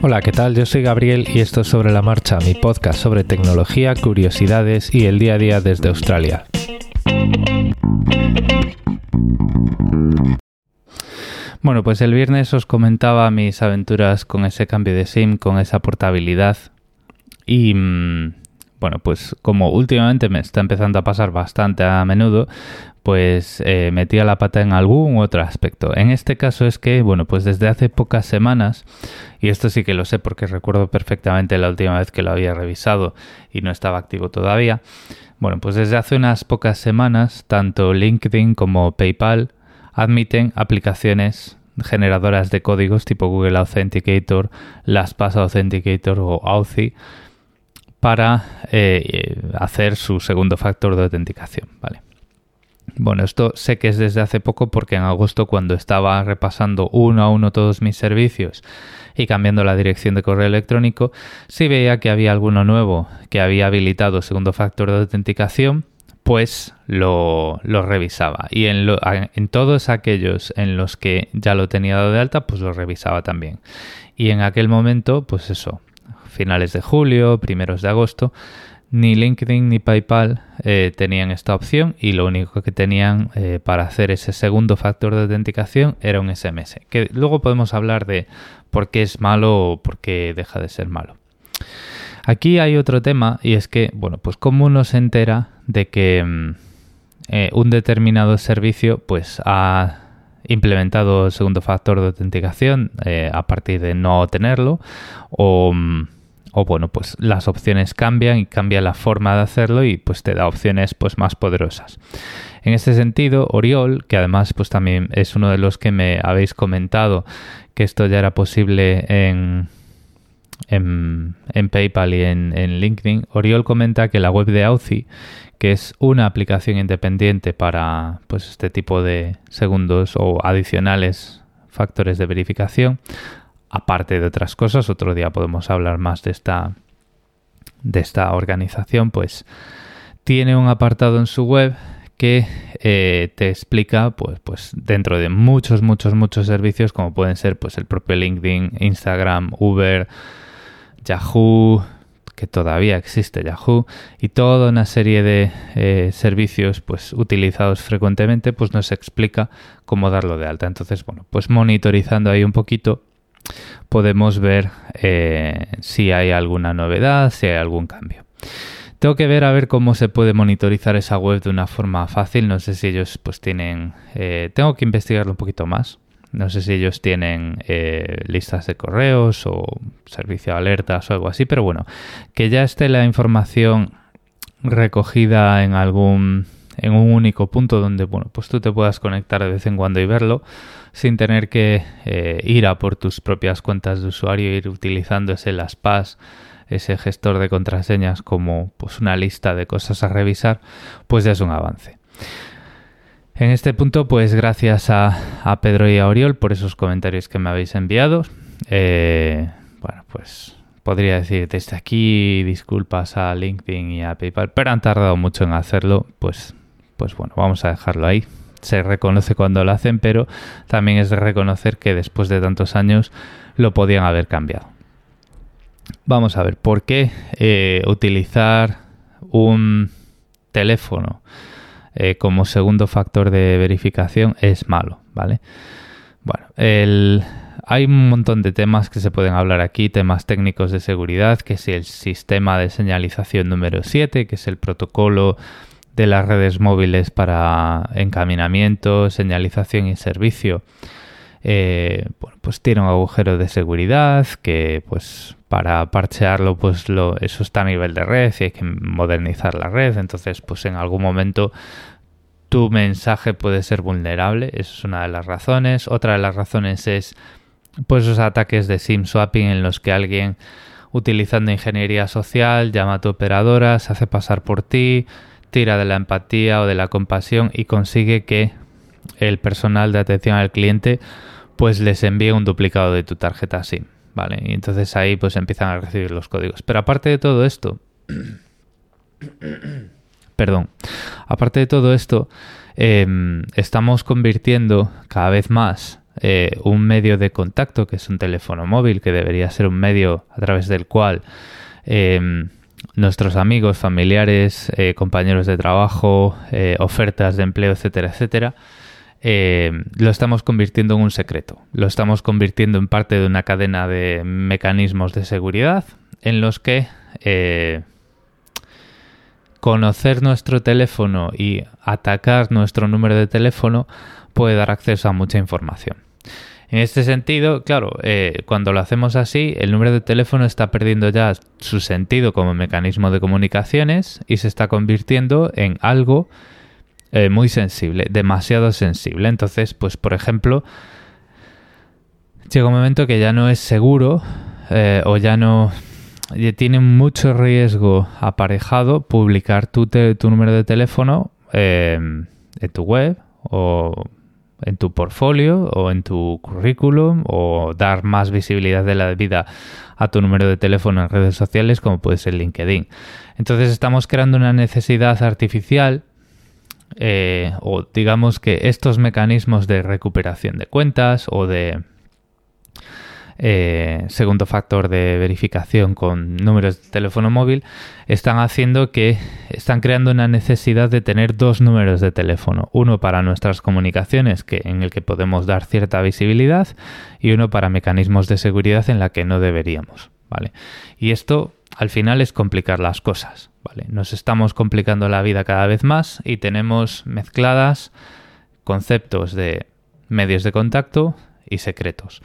Hola, ¿qué tal? Yo soy Gabriel y esto es Sobre la Marcha, mi podcast sobre tecnología, curiosidades y el día a día desde Australia. Bueno, pues el viernes os comentaba mis aventuras con ese cambio de SIM, con esa portabilidad y mm, bueno, pues como últimamente me está empezando a pasar bastante a menudo, pues eh, metía la pata en algún otro aspecto. En este caso es que, bueno, pues desde hace pocas semanas, y esto sí que lo sé porque recuerdo perfectamente la última vez que lo había revisado y no estaba activo todavía, bueno, pues desde hace unas pocas semanas, tanto LinkedIn como PayPal admiten aplicaciones generadoras de códigos tipo Google Authenticator, LastPass Authenticator o Authy para eh, hacer su segundo factor de autenticación, ¿vale? Bueno, esto sé que es desde hace poco porque en agosto cuando estaba repasando uno a uno todos mis servicios y cambiando la dirección de correo electrónico, sí veía que había alguno nuevo que había habilitado segundo factor de autenticación, pues lo, revisaba. Y en, en todos aquellos en los que ya lo tenía dado de alta, pues lo revisaba también. Y en aquel momento, pues eso, finales de julio, primeros de agosto, ni LinkedIn ni PayPal eh, tenían esta opción y lo único que tenían eh, para hacer ese segundo factor de autenticación era un SMS. Que luego podemos hablar de por qué es malo o por qué deja de ser malo. Aquí hay otro tema y es que, bueno, pues cómo uno se entera de que mm, eh, un determinado servicio pues ha implementado el segundo factor de autenticación a partir de no tenerlo o... Mm, o bueno, pues las opciones cambian y cambia la forma de hacerlo y pues te da opciones pues más poderosas. En este sentido, Oriol, que además pues también es uno de los que me habéis comentado que esto ya era posible en, en, PayPal y en, LinkedIn, Oriol comenta que la web de Authy, que es una aplicación independiente para pues este tipo de segundos o adicionales factores de verificación, aparte de otras cosas, otro día podemos hablar más de esta, de esta organización, pues tiene un apartado en su web que eh, te explica, pues, pues dentro de muchos, muchos, muchos servicios, como pueden ser pues el propio LinkedIn, Instagram, Uber, Yahoo, que todavía existe Yahoo, y toda una serie de eh, servicios pues utilizados frecuentemente, pues nos explica cómo darlo de alta. Entonces, bueno, pues monitorizando ahí un poquito, podemos ver eh, si hay alguna novedad, si hay algún cambio. Tengo que ver a ver cómo se puede monitorizar esa web de una forma fácil. No sé si ellos pues tienen... Eh, tengo que investigarlo un poquito más. No sé si ellos tienen eh, listas de correos o servicio de alertas o algo así, pero bueno, que ya esté la información recogida en algún en un único punto donde bueno pues tú te puedas conectar de vez en cuando y verlo sin tener que eh, ir a por tus propias cuentas de usuario, ir utilizando ese LastPass, ese gestor de contraseñas como pues una lista de cosas a revisar, pues ya es un avance. En este punto, pues gracias a, Pedro y a Oriol por esos comentarios que me habéis enviado. Eh, bueno, pues podría decir desde aquí disculpas a LinkedIn y a PayPal, pero han tardado mucho en hacerlo, pues, pues bueno, vamos a dejarlo ahí se reconoce cuando lo hacen, pero también es de reconocer que después de tantos años lo podían haber cambiado. Vamos a ver, ¿por qué eh, utilizar un teléfono eh, como segundo factor de verificación es malo? ¿Vale? Bueno, hay un montón de temas que se pueden hablar aquí, temas técnicos de seguridad, que es el sistema de señalización número 7, que es el protocolo de las redes móviles para encaminamiento, señalización y servicio, eh, pues tiene un agujero de seguridad que pues para parchearlo pues lo, eso está a nivel de red y hay que modernizar la red, entonces pues en algún momento tu mensaje puede ser vulnerable, eso es una de las razones. Otra de las razones es pues esos ataques de SIM swapping en los que alguien utilizando ingeniería social llama a tu operadora, se hace pasar por ti, tira de la empatía o de la compasión y consigue que el personal de atención al cliente pues les envíe un duplicado de tu tarjeta SIM, ¿vale? Y entonces ahí pues empiezan a recibir los códigos. Pero aparte de todo esto, perdón, aparte de todo esto, em, estamos convirtiendo cada vez más eh, un medio de contacto, que es un teléfono móvil, que debería ser un medio a través del cual em, nuestros amigos, familiares, eh, compañeros de trabajo, eh, ofertas de empleo, etcétera, etcétera, lo estamos convirtiendo en un secreto. Lo estamos convirtiendo en parte de una cadena de mecanismos de seguridad en los que conocer nuestro teléfono y atacar nuestro número de teléfono puede dar acceso a mucha información. En este sentido, claro, eh, cuando lo hacemos así, el número de teléfono está perdiendo ya su sentido como mecanismo de comunicaciones y se está convirtiendo en algo eh, muy sensible, demasiado sensible. Entonces, pues por ejemplo, llega un momento que ya no es seguro eh, o ya no tiene mucho riesgo aparejado publicar tu, tu número de teléfono en tu web o en tu portfolio o en tu currículum o dar más visibilidad de la vida a tu número de teléfono en redes sociales como puede ser LinkedIn. Entonces estamos creando una necesidad artificial eh, o digamos que estos mecanismos de recuperación de cuentas o de eh, segundo factor de verificación con números de teléfono móvil, están haciendo que están creando una necesidad de tener dos números de teléfono, uno para nuestras comunicaciones que en el que podemos dar cierta visibilidad y uno para mecanismos de seguridad en la que no deberíamos, ¿vale? Y esto al final es complicar las cosas, ¿vale? Nos estamos complicando la vida cada vez más y tenemos mezcladas conceptos de medios de contacto y secretos.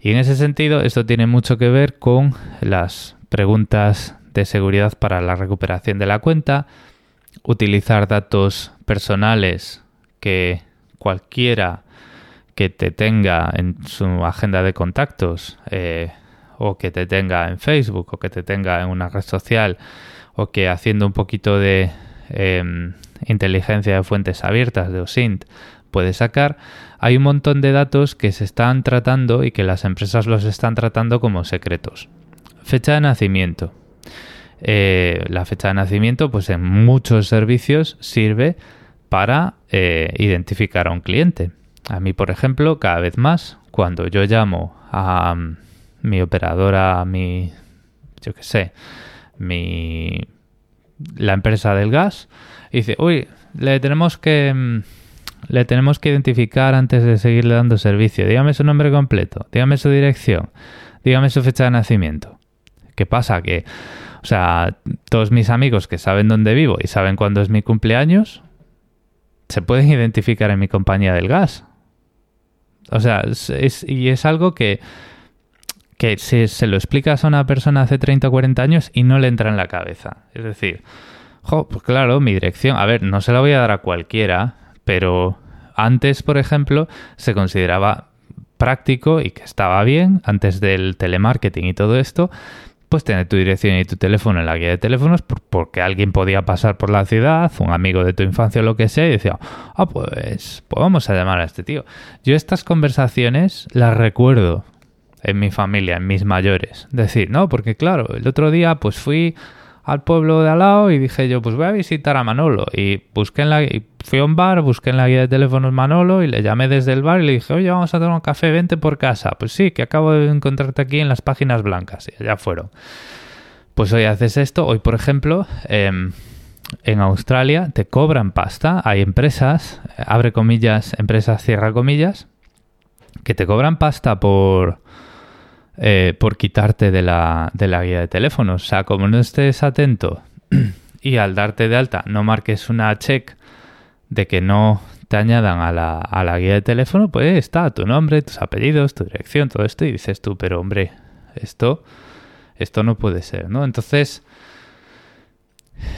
Y en ese sentido, esto tiene mucho que ver con las preguntas de seguridad para la recuperación de la cuenta, utilizar datos personales que cualquiera que te tenga en su agenda de contactos eh, o que te tenga en Facebook o que te tenga en una red social o que haciendo un poquito de em, inteligencia de fuentes abiertas de OSINT puede sacar, hay un montón de datos que se están tratando y que las empresas los están tratando como secretos. Fecha de nacimiento. Eh, la fecha de nacimiento, pues en muchos servicios sirve para eh, identificar a un cliente. A mí, por ejemplo, cada vez más, cuando yo llamo a mi operadora, mi, yo qué sé, mi, la empresa del gas, dice, uy, le tenemos que mm, le tenemos que identificar antes de seguirle dando servicio. Dígame su nombre completo, dígame su dirección, dígame su fecha de nacimiento. ¿Qué pasa? Que, o sea, todos mis amigos que saben dónde vivo y saben cuándo es mi cumpleaños, se pueden identificar en mi compañía del gas. O sea, es, y es algo que, que se, se lo explicas a una persona hace 30 o 40 años y no le entra en la cabeza. Es decir, pues claro, mi dirección, a ver, no se la voy a dar a cualquiera, pero antes, por ejemplo, se consideraba práctico y que estaba bien, antes del telemarketing y todo esto, pues tener tu dirección y tu teléfono en la guía de teléfonos porque alguien podía pasar por la ciudad, un amigo de tu infancia o lo que sea, y decía, ah, pues, pues vamos a llamar a este tío. Yo estas conversaciones las recuerdo en mi familia, en mis mayores. Decir, no, porque claro, el otro día pues fui al pueblo de al lado y dije yo, pues voy a visitar a Manolo. Y busqué en la, y fui a un bar, busqué en la guía de teléfonos Manolo y le llamé desde el bar y le dije, oye, vamos a tomar un café, vente por casa. Pues sí, que acabo de encontrarte aquí en las páginas blancas. Y allá fueron. Pues hoy haces esto. Hoy, por ejemplo, em, en Australia te cobran pasta. Hay empresas, abre comillas, empresas cierra comillas, que te cobran pasta por eh, por quitarte de la, de la guía de teléfonos. O sea, como no estés atento y al darte de alta no marques una check de que no te añadan a la, a la guía de teléfono, pues está tu nombre, tus apellidos, tu dirección, todo esto, y dices tú, pero hombre, esto, esto no puede ser, ¿no? Entonces,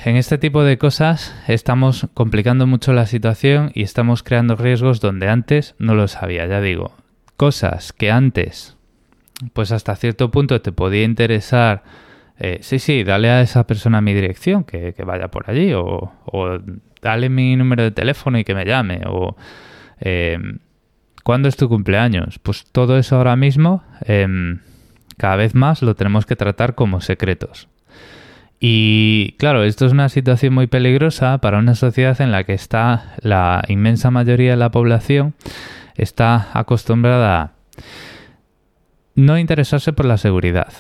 en este tipo de cosas estamos complicando mucho la situación y estamos creando riesgos donde antes no lo sabía, ya digo, cosas que antes pues hasta cierto punto te podía interesar, eh, sí, sí, dale a esa persona mi dirección, que, vaya por allí, o, dale mi número de teléfono y que me llame, o eh, ¿cuándo es tu cumpleaños? Pues todo eso ahora mismo, em, cada vez más lo tenemos que tratar como secretos. Y claro, esto es una situación muy peligrosa para una sociedad en la que está la inmensa mayoría de la población está acostumbrada a no interesarse por la seguridad,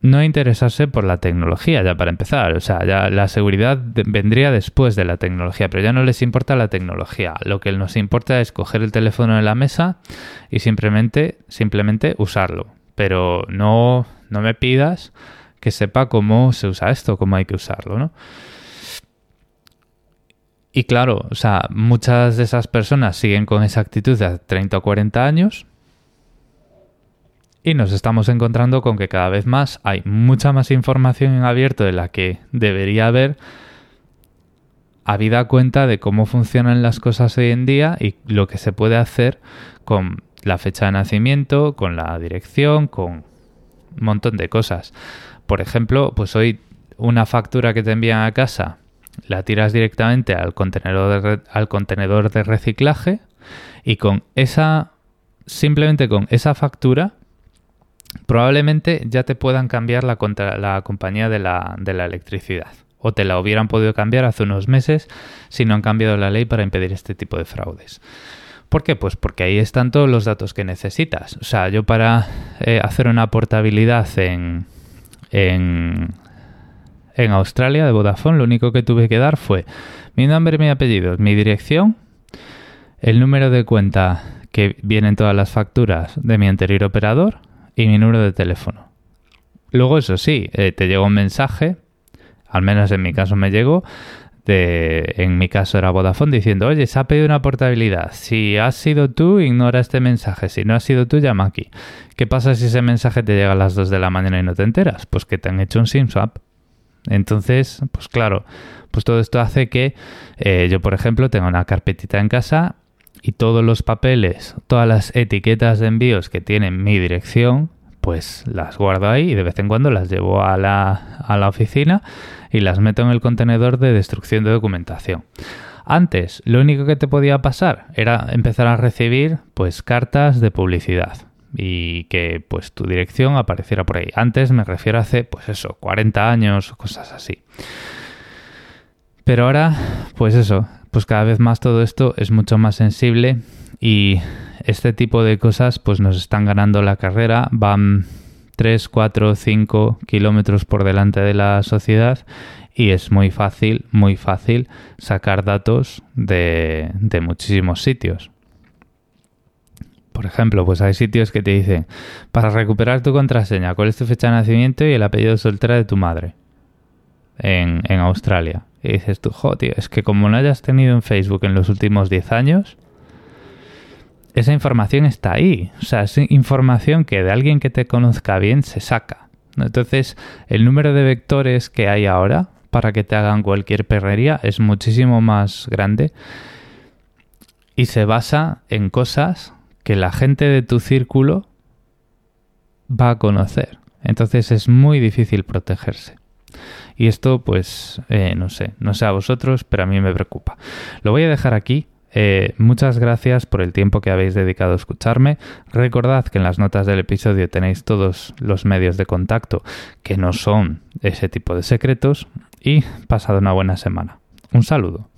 no interesarse por la tecnología, ya para empezar. O sea, ya la seguridad vendría después de la tecnología, pero ya no les importa la tecnología. Lo que nos importa es coger el teléfono en la mesa y simplemente, simplemente usarlo. Pero no, no me pidas que sepa cómo se usa esto, cómo hay que usarlo, ¿no? Y claro, o sea, muchas de esas personas siguen con esa actitud de 30 o 40 años y nos estamos encontrando con que cada vez más hay mucha más información en abierto de la que debería haber, habida cuenta de cómo funcionan las cosas hoy en día y lo que se puede hacer con la fecha de nacimiento, con la dirección, con un montón de cosas. Por ejemplo, pues hoy una factura que te envían a casa la tiras directamente al contenedor de, al contenedor de reciclaje y con esa simplemente con esa factura probablemente ya te puedan cambiar la, la compañía de la, de la electricidad. O te la hubieran podido cambiar hace unos meses si no han cambiado la ley para impedir este tipo de fraudes. ¿Por qué? Pues porque ahí están todos los datos que necesitas. O sea, yo para eh, hacer una portabilidad en, en, en Australia de Vodafone, lo único que tuve que dar fue mi nombre, mi apellido, mi dirección, el número de cuenta que vienen todas las facturas de mi anterior operador y mi número de teléfono. Luego, eso sí, eh, te llegó un mensaje, al menos en mi caso me llegó, de, en mi caso era Vodafone, diciendo, oye, se ha pedido una portabilidad. Si has sido tú, ignora este mensaje. Si no has sido tú, llama aquí. ¿Qué pasa si ese mensaje te llega a las 2 de la mañana y no te enteras? Pues que te han hecho un SIM swap. Entonces, pues claro, pues todo esto hace que eh, yo, por ejemplo, tenga una carpetita en casa y todos los papeles, todas las etiquetas de envíos que tienen mi dirección, pues las guardo ahí y de vez en cuando las llevo a la, a la oficina y las meto en el contenedor de destrucción de documentación. Antes, lo único que te podía pasar era empezar a recibir pues cartas de publicidad y que pues tu dirección apareciera por ahí. Antes me refiero a hace pues eso, 40 años, cosas así. Pero ahora, pues eso, pues cada vez más todo esto es mucho más sensible y este tipo de cosas pues nos están ganando la carrera, van 3, 4, 5 kilómetros por delante de la sociedad y es muy fácil, muy fácil sacar datos de, de muchísimos sitios. Por ejemplo, pues hay sitios que te dicen, para recuperar tu contraseña, cuál es tu fecha de nacimiento y el apellido soltera de tu madre en, en Australia. Y dices tú, jo, tío, es que como no hayas tenido en Facebook en los últimos 10 años, esa información está ahí. O sea, es información que de alguien que te conozca bien se saca. Entonces, el número de vectores que hay ahora para que te hagan cualquier perrería es muchísimo más grande y se basa en cosas que la gente de tu círculo va a conocer. Entonces es muy difícil protegerse. Y esto, pues, eh, no sé, no sé a vosotros, pero a mí me preocupa. Lo voy a dejar aquí. Eh, muchas gracias por el tiempo que habéis dedicado a escucharme. Recordad que en las notas del episodio tenéis todos los medios de contacto que no son ese tipo de secretos y pasad una buena semana. Un saludo.